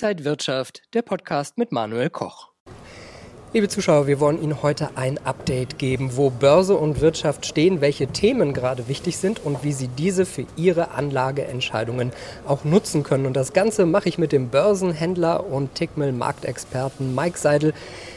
Inside Wirtschaft, der Podcast mit Manuel Koch. Liebe Zuschauer, wir wollen Ihnen heute ein Update geben, wo Börse und Wirtschaft stehen, welche Themen gerade wichtig sind und wie Sie diese für Ihre Anlageentscheidungen auch nutzen können. Und das Ganze mache ich mit dem Börsenhändler und Tickmill-Marktexperten Mike Seidel.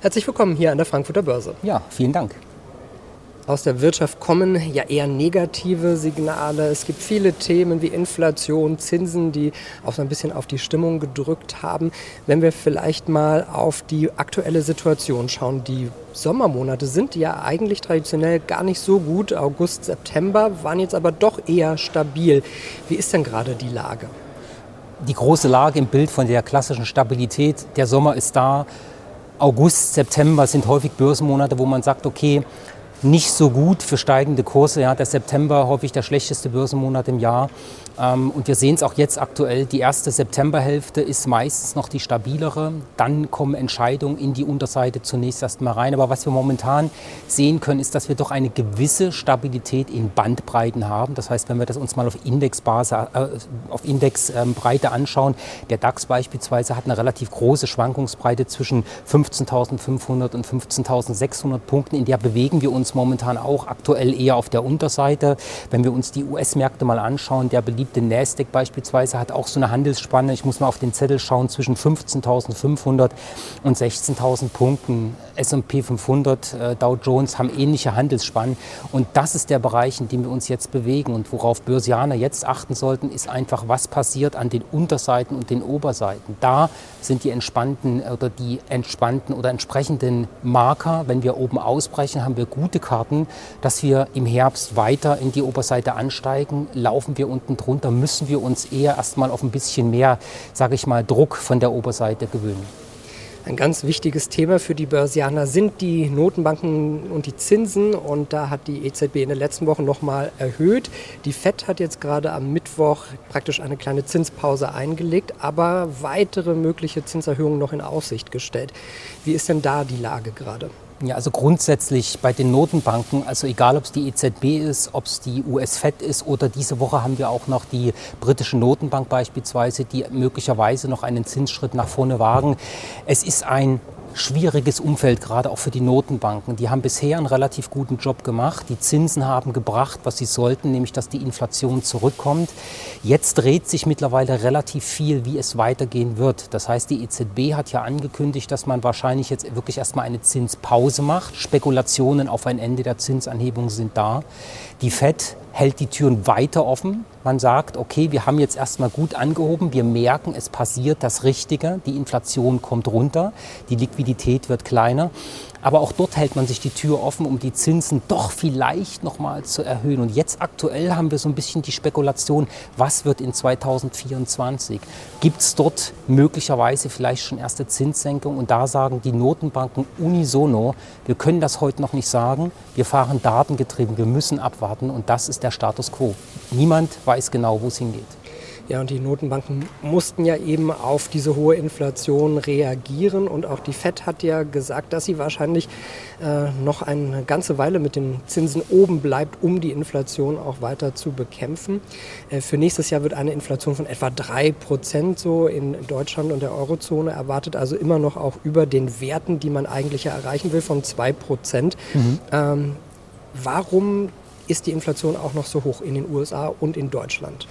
Herzlich willkommen hier an der Frankfurter Börse. Ja, vielen Dank. Aus der Wirtschaft kommen ja eher negative Signale. Es gibt viele Themen wie Inflation, Zinsen, die auch so ein bisschen auf die Stimmung gedrückt haben. Wenn wir vielleicht mal auf die aktuelle Situation schauen, die Sommermonate sind ja eigentlich traditionell gar nicht so gut. August, September waren jetzt aber doch eher stabil. Wie ist denn gerade die Lage? Die große Lage im Bild von der klassischen Stabilität. Der Sommer ist da. August, September sind häufig Börsenmonate, wo man sagt, okay, nicht so gut für steigende Kurse. Ja, der September häufig der schlechteste Börsenmonat im Jahr. Ähm, und wir sehen es auch jetzt aktuell. Die erste Septemberhälfte ist meistens noch die stabilere. Dann kommen Entscheidungen in die Unterseite zunächst erstmal rein. Aber was wir momentan sehen können, ist, dass wir doch eine gewisse Stabilität in Bandbreiten haben. Das heißt, wenn wir das uns mal auf Indexbase, äh, auf Indexbreite anschauen, der DAX beispielsweise hat eine relativ große Schwankungsbreite zwischen 15.500 und 15.600 Punkten. In der bewegen wir uns momentan auch aktuell eher auf der Unterseite. Wenn wir uns die US-Märkte mal anschauen, der beliebt beliebte Nasdaq beispielsweise hat auch so eine Handelsspanne, ich muss mal auf den Zettel schauen, zwischen 15.500 und 16.000 Punkten. S&P 500, äh, Dow Jones haben ähnliche Handelsspannen. Und das ist der Bereich, in dem wir uns jetzt bewegen. Und worauf Börsianer jetzt achten sollten, ist einfach, was passiert an den Unterseiten und den Oberseiten. Da sind die entspannten oder die entspannten oder entsprechenden Marker. Wenn wir oben ausbrechen, haben wir gute Karten, dass wir im Herbst weiter in die Oberseite ansteigen. Laufen wir unten drunter runter müssen wir uns eher erstmal auf ein bisschen mehr, sage ich mal, Druck von der Oberseite gewöhnen. Ein ganz wichtiges Thema für die Börsianer sind die Notenbanken und die Zinsen. Und da hat die EZB in den letzten Wochen nochmal erhöht. Die FED hat jetzt gerade am Mittwoch praktisch eine kleine Zinspause eingelegt, aber weitere mögliche Zinserhöhungen noch in Aussicht gestellt. Wie ist denn da die Lage gerade? Ja, also grundsätzlich bei den Notenbanken, also egal ob es die EZB ist, ob es die US-Fed ist oder diese Woche haben wir auch noch die britische Notenbank beispielsweise, die möglicherweise noch einen Zinsschritt nach vorne wagen. Es ist ein schwieriges Umfeld, gerade auch für die Notenbanken. Die haben bisher einen relativ guten Job gemacht. Die Zinsen haben gebracht, was sie sollten, nämlich dass die Inflation zurückkommt. Jetzt dreht sich mittlerweile relativ viel, wie es weitergehen wird. Das heißt, die EZB hat ja angekündigt, dass man wahrscheinlich jetzt wirklich erstmal eine Zinspause macht. Spekulationen auf ein Ende der Zinsanhebung sind da. Die Fed hält die Türen weiter offen. Man sagt, okay, wir haben jetzt erstmal gut angehoben, wir merken, es passiert das Richtige, die Inflation kommt runter, die Liquidität wird kleiner. Aber auch dort hält man sich die Tür offen, um die Zinsen doch vielleicht nochmal zu erhöhen. Und jetzt aktuell haben wir so ein bisschen die Spekulation, was wird in 2024? Gibt es dort möglicherweise vielleicht schon erste Zinssenkungen? Und da sagen die Notenbanken unisono, wir können das heute noch nicht sagen. Wir fahren datengetrieben, wir müssen abwarten. Und das ist der Status quo. Niemand weiß genau, wo es hingeht. Ja, und die Notenbanken mussten ja eben auf diese hohe Inflation reagieren. Und auch die FED hat ja gesagt, dass sie wahrscheinlich äh, noch eine ganze Weile mit den Zinsen oben bleibt, um die Inflation auch weiter zu bekämpfen. Äh, für nächstes Jahr wird eine Inflation von etwa 3 Prozent so in Deutschland und der Eurozone erwartet. Also immer noch auch über den Werten, die man eigentlich erreichen will, von 2 Prozent. Mhm. Ähm, warum ist die Inflation auch noch so hoch in den USA und in Deutschland?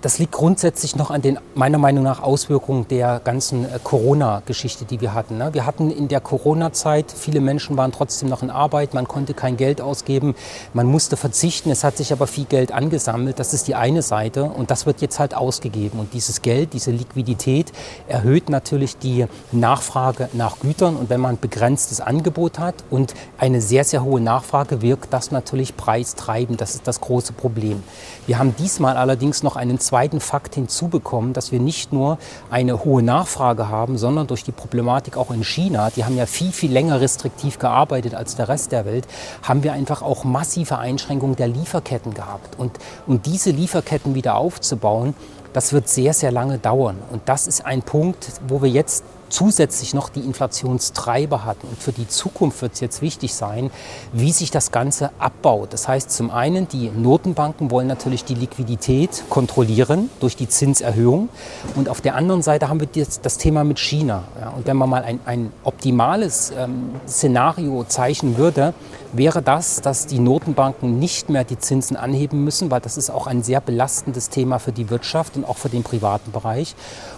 Das liegt grundsätzlich noch an den, meiner Meinung nach, Auswirkungen der ganzen äh, Corona-Geschichte, die wir hatten. Ne? Wir hatten in der Corona-Zeit, viele Menschen waren trotzdem noch in Arbeit, man konnte kein Geld ausgeben, man musste verzichten, es hat sich aber viel Geld angesammelt. Das ist die eine Seite und das wird jetzt halt ausgegeben. Und dieses Geld, diese Liquidität erhöht natürlich die Nachfrage nach Gütern. Und wenn man begrenztes Angebot hat und eine sehr, sehr hohe Nachfrage, wirkt das natürlich preistreibend. Das ist das große Problem. Wir haben diesmal allerdings noch einen zweiten Fakt hinzubekommen, dass wir nicht nur eine hohe Nachfrage haben, sondern durch die Problematik auch in China, die haben ja viel, viel länger restriktiv gearbeitet als der Rest der Welt, haben wir einfach auch massive Einschränkungen der Lieferketten gehabt. Und um diese Lieferketten wieder aufzubauen, das wird sehr, sehr lange dauern. Und das ist ein Punkt, wo wir jetzt zusätzlich noch die Inflationstreiber hat. Und für die Zukunft wird es jetzt wichtig sein, wie sich das Ganze abbaut. Das heißt zum einen, die Notenbanken wollen natürlich die Liquidität kontrollieren durch die Zinserhöhung. Und auf der anderen Seite haben wir jetzt das Thema mit China. Ja, und wenn man mal ein, ein optimales ähm, Szenario zeichnen würde, wäre das, dass die Notenbanken nicht mehr die Zinsen anheben müssen, weil das ist auch ein sehr belastendes Thema für die Wirtschaft und auch für den privaten Bereich.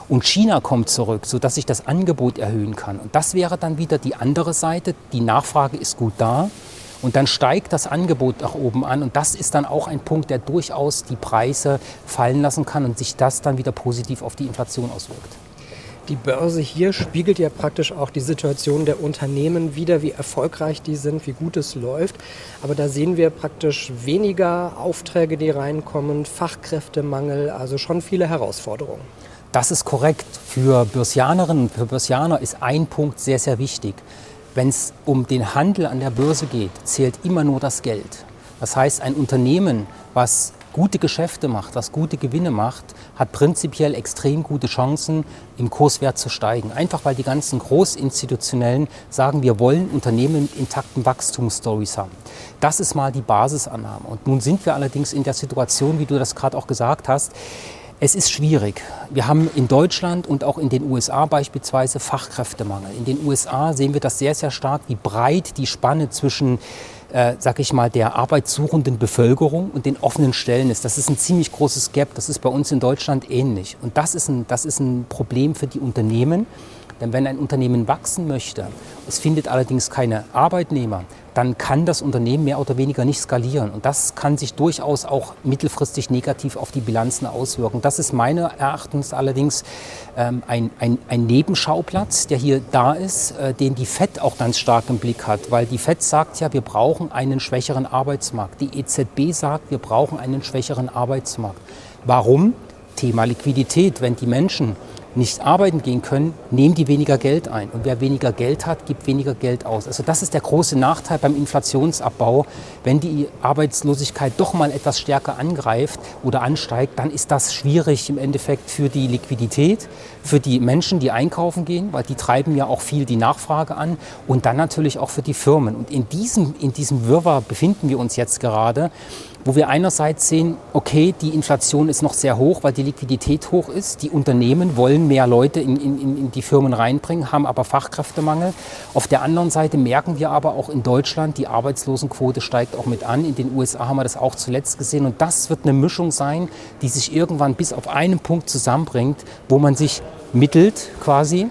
Und China kommt zurück, sodass sich das Angebot erhöhen kann. Und das wäre dann wieder die andere Seite. Die Nachfrage ist gut da. Und dann steigt das Angebot nach oben an. Und das ist dann auch ein Punkt, der durchaus die Preise fallen lassen kann und sich das dann wieder positiv auf die Inflation auswirkt. Die Börse hier spiegelt ja praktisch auch die Situation der Unternehmen wider, wie erfolgreich die sind, wie gut es läuft. Aber da sehen wir praktisch weniger Aufträge, die reinkommen, Fachkräftemangel, also schon viele Herausforderungen. Das ist korrekt. Für Börsianerinnen und für Börsianer ist ein Punkt sehr, sehr wichtig. Wenn es um den Handel an der Börse geht, zählt immer nur das Geld. Das heißt, ein Unternehmen, was gute Geschäfte macht, was gute Gewinne macht, hat prinzipiell extrem gute Chancen, im Kurswert zu steigen. Einfach weil die ganzen Großinstitutionellen sagen, wir wollen Unternehmen mit intakten Wachstumsstories haben. Das ist mal die Basisannahme. Und nun sind wir allerdings in der Situation, wie du das gerade auch gesagt hast, es ist schwierig. Wir haben in Deutschland und auch in den USA beispielsweise Fachkräftemangel. In den USA sehen wir das sehr, sehr stark, wie breit die Spanne zwischen äh, sag ich mal, der arbeitssuchenden Bevölkerung und den offenen Stellen ist. Das ist ein ziemlich großes Gap. Das ist bei uns in Deutschland ähnlich. Und das ist ein, das ist ein Problem für die Unternehmen. Denn wenn ein Unternehmen wachsen möchte, es findet allerdings keine Arbeitnehmer, dann kann das Unternehmen mehr oder weniger nicht skalieren. Und das kann sich durchaus auch mittelfristig negativ auf die Bilanzen auswirken. Das ist meiner Erachtens allerdings ähm, ein, ein, ein, Nebenschauplatz, der hier da ist, äh, den die FED auch ganz stark im Blick hat. Weil die FED sagt ja, wir brauchen einen schwächeren Arbeitsmarkt. Die EZB sagt, wir brauchen einen schwächeren Arbeitsmarkt. Warum? Thema Liquidität. Wenn die Menschen nicht arbeiten gehen können, nehmen die weniger Geld ein. Und wer weniger Geld hat, gibt weniger Geld aus. Also das ist der große Nachteil beim Inflationsabbau. Wenn die Arbeitslosigkeit doch mal etwas stärker angreift oder ansteigt, dann ist das schwierig im Endeffekt für die Liquidität, für die Menschen, die einkaufen gehen, weil die treiben ja auch viel die Nachfrage an und dann natürlich auch für die Firmen. Und in diesem, in diesem Wirrwarr befinden wir uns jetzt gerade wo wir einerseits sehen, okay, die Inflation ist noch sehr hoch, weil die Liquidität hoch ist. Die Unternehmen wollen mehr Leute in, in, in die Firmen reinbringen, haben aber Fachkräftemangel. Auf der anderen Seite merken wir aber auch in Deutschland, die Arbeitslosenquote steigt auch mit an. In den USA haben wir das auch zuletzt gesehen. Und das wird eine Mischung sein, die sich irgendwann bis auf einen Punkt zusammenbringt, wo man sich mittelt quasi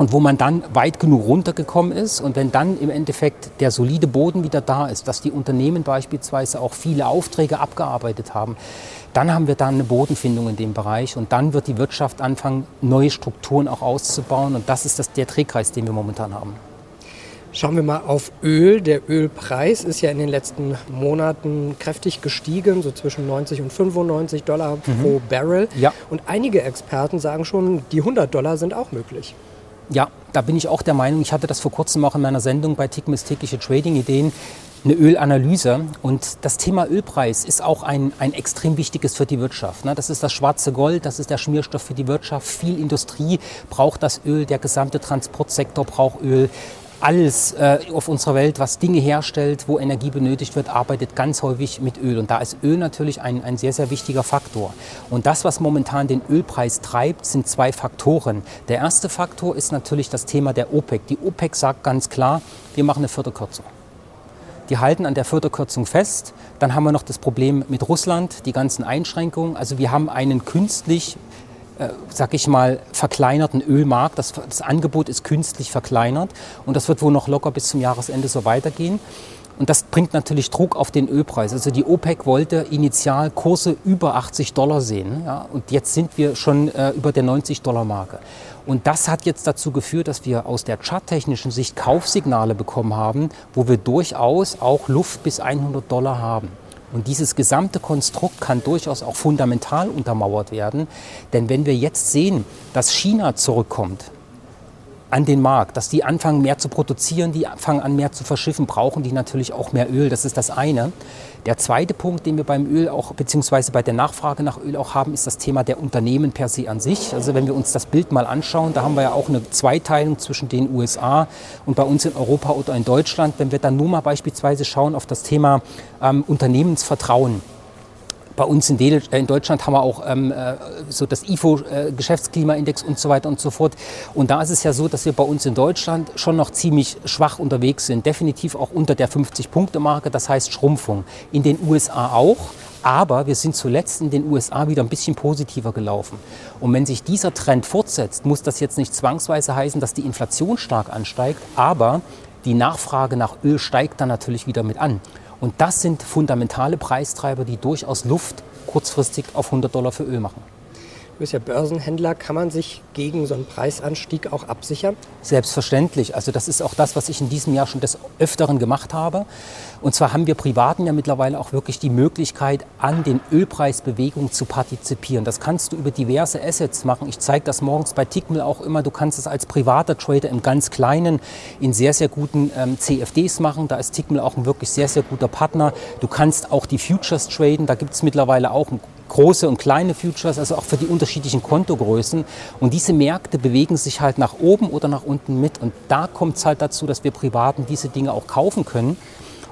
und wo man dann weit genug runtergekommen ist und wenn dann im Endeffekt der solide Boden wieder da ist, dass die Unternehmen beispielsweise auch viele Aufträge abgearbeitet haben, dann haben wir dann eine Bodenfindung in dem Bereich und dann wird die Wirtschaft anfangen, neue Strukturen auch auszubauen und das ist das, der Drehkreis, den wir momentan haben. Schauen wir mal auf Öl. Der Ölpreis ist ja in den letzten Monaten kräftig gestiegen, so zwischen 90 und 95 Dollar mhm. pro Barrel. Ja. Und einige Experten sagen schon, die 100 Dollar sind auch möglich. Ja, da bin ich auch der Meinung, ich hatte das vor kurzem auch in meiner Sendung bei Tickmis tägliche Trading-Ideen, eine Ölanalyse. Und das Thema Ölpreis ist auch ein, ein extrem wichtiges für die Wirtschaft. Ne? Das ist das schwarze Gold, das ist der Schmierstoff für die Wirtschaft. Viel Industrie braucht das Öl, der gesamte Transportsektor braucht Öl alles äh, auf unserer Welt, was Dinge herstellt, wo Energie benötigt wird, arbeitet ganz häufig mit Öl. Und da ist Öl natürlich ein, ein sehr, sehr wichtiger Faktor. Und das, was momentan den Ölpreis treibt, sind zwei Faktoren. Der erste Faktor ist natürlich das Thema der OPEC. Die OPEC sagt ganz klar, wir machen eine Förderkürzung. Die halten an der Förderkürzung fest. Dann haben wir noch das Problem mit Russland, die ganzen Einschränkungen. Also wir haben einen künstlich sag ich mal, verkleinerten Ölmarkt. Das, das Angebot ist künstlich verkleinert und das wird wohl noch locker bis zum Jahresende so weitergehen. Und das bringt natürlich Druck auf den Ölpreis. Also die OPEC wollte initial Kurse über 80 Dollar sehen. Ja, und jetzt sind wir schon äh, über der 90 Dollar Marke. Und das hat jetzt dazu geführt, dass wir aus der charttechnischen Sicht Kaufsignale bekommen haben, wo wir durchaus auch Luft bis 100 Dollar haben. Und dieses gesamte Konstrukt kann durchaus auch fundamental untermauert werden. Denn wenn wir jetzt sehen, dass China zurückkommt, an den Markt, dass die anfangen mehr zu produzieren, die fangen an mehr zu verschiffen, brauchen die natürlich auch mehr Öl. Das ist das eine. Der zweite Punkt, den wir beim Öl auch, beziehungsweise bei der Nachfrage nach Öl auch haben, ist das Thema der Unternehmen per se an sich. Also wenn wir uns das Bild mal anschauen, da haben wir ja auch eine Zweiteilung zwischen den USA und bei uns in Europa oder in Deutschland. Wenn wir dann nur mal beispielsweise schauen auf das Thema ähm, Unternehmensvertrauen, bei uns in, in, Deutschland haben wir auch ähm, äh, so das IFO-Geschäftsklimaindex äh, und so weiter und so fort. Und da ist es ja so, dass wir bei uns in Deutschland schon noch ziemlich schwach unterwegs sind. Definitiv auch unter der 50-Punkte-Marke, das heißt Schrumpfung. In den USA auch. Aber wir sind zuletzt in den USA wieder ein bisschen positiver gelaufen. Und wenn sich dieser Trend fortsetzt, muss das jetzt nicht zwangsweise heißen, dass die Inflation stark ansteigt, aber die Nachfrage nach Öl steigt dann natürlich wieder mit an. Und das sind fundamentale Preistreiber, die durchaus Luft kurzfristig auf 100 Dollar für Öl machen. Du bist ja Börsenhändler. Kann man sich gegen so einen Preisanstieg auch absichern? Selbstverständlich. Also das ist auch das, was ich in diesem Jahr schon des Öfteren gemacht habe. Und zwar haben wir Privaten ja mittlerweile auch wirklich die Möglichkeit, an den Ölpreisbewegungen zu partizipieren. Das kannst du über diverse Assets machen. Ich zeige das morgens bei Tickmill auch immer. Du kannst es als privater Trader im ganz Kleinen in sehr, sehr guten ähm, CFDs machen. Da ist Tickmill auch ein wirklich sehr, sehr guter Partner. Du kannst auch die Futures traden. Da gibt es mittlerweile auch ein große und kleine Futures, also auch für die unterschiedlichen Kontogrößen. Und diese Märkte bewegen sich halt nach oben oder nach unten mit. Und da kommt es halt dazu, dass wir Privaten diese Dinge auch kaufen können.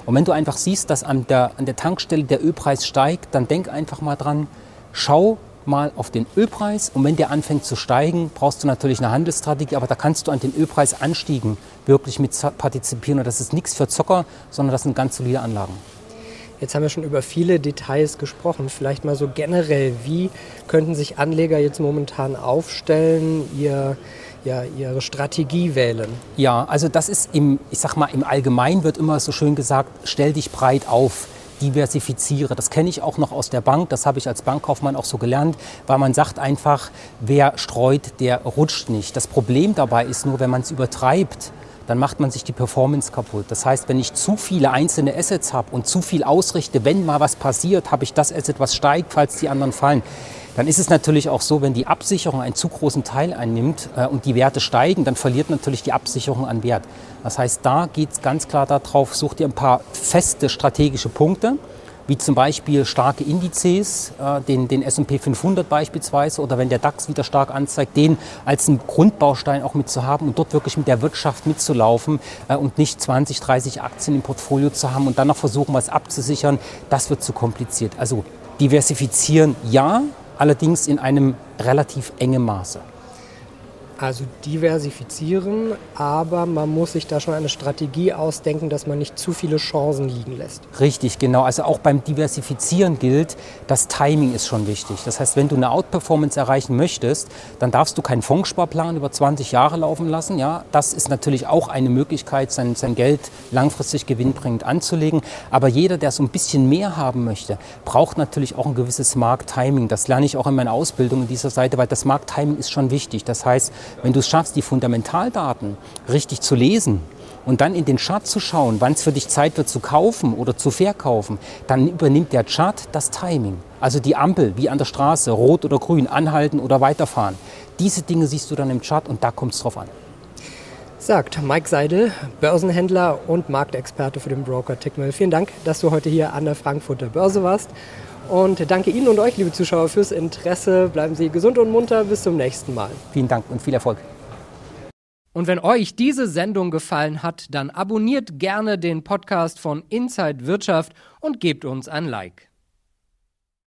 Und wenn du einfach siehst, dass an der, an der Tankstelle der Ölpreis steigt, dann denk einfach mal dran, schau mal auf den Ölpreis und wenn der anfängt zu steigen, brauchst du natürlich eine Handelsstrategie, aber da kannst du an den Ölpreisanstiegen wirklich mit partizipieren und das ist nichts für Zocker, sondern das sind ganz solide Anlagen. Jetzt haben wir schon über viele Details gesprochen. Vielleicht mal so generell, wie könnten sich Anleger jetzt momentan aufstellen, ihr, ja, ihre Strategie wählen? Ja, also das ist im, ich sag mal, im Allgemeinen wird immer so schön gesagt, stell dich breit auf diversifiziere. Das kenne ich auch noch aus der Bank, das habe ich als Bankkaufmann auch so gelernt, weil man sagt einfach, wer streut, der rutscht nicht. Das Problem dabei ist nur, wenn man es übertreibt, dann macht man sich die Performance kaputt. Das heißt, wenn ich zu viele einzelne Assets habe und zu viel ausrichte, wenn mal was passiert, habe ich das Asset, was steigt, falls die anderen fallen. Dann ist es natürlich auch so, wenn die Absicherung einen zu großen Teil einnimmt äh, und die Werte steigen, dann verliert natürlich die Absicherung an Wert. Das heißt, da geht es ganz klar darauf, sucht ihr ein paar feste strategische Punkte wie zum Beispiel starke Indizes, äh, den, den S&P 500 beispielsweise oder wenn der DAX wieder stark anzeigt, den als einen Grundbaustein auch mitzuhaben und dort wirklich mit der Wirtschaft mitzulaufen äh, und nicht 20, 30 Aktien im Portfolio zu haben und dann noch versuchen, was abzusichern, das wird zu kompliziert. Also diversifizieren ja, allerdings in einem relativ engen Maße. Also diversifizieren, aber man muss sich da schon eine Strategie ausdenken, dass man nicht zu viele Chancen liegen lässt. Richtig, genau. Also auch beim Diversifizieren gilt, das Timing ist schon wichtig. Das heißt, wenn du eine Outperformance erreichen möchtest, dann darfst du keinen Fondssparplan über 20 Jahre laufen lassen. Ja, das ist natürlich auch eine Möglichkeit, sein, sein Geld langfristig gewinnbringend anzulegen. Aber jeder, der so ein bisschen mehr haben möchte, braucht natürlich auch ein gewisses Markttiming. Das lerne ich auch in meiner Ausbildung in dieser Seite, weil das Markttiming ist schon wichtig. Das heißt, wenn du es schaffst, die Fundamentaldaten richtig zu lesen und dann in den Chart zu schauen, wann es für dich Zeit wird zu kaufen oder zu verkaufen, dann übernimmt der Chart das Timing. Also die Ampel, wie an der Straße, rot oder grün, anhalten oder weiterfahren. Diese Dinge siehst du dann im Chart und da kommt es drauf an. Sagt Mike Seidel, Börsenhändler und Marktexperte für den Broker Tickmill. Vielen Dank, dass du heute hier an der Frankfurter Börse warst. Und danke Ihnen und euch, liebe Zuschauer, fürs Interesse. Bleiben Sie gesund und munter. Bis zum nächsten Mal. Vielen Dank und viel Erfolg. Und wenn euch diese Sendung gefallen hat, dann abonniert gerne den Podcast von Inside Wirtschaft und gebt uns ein Like.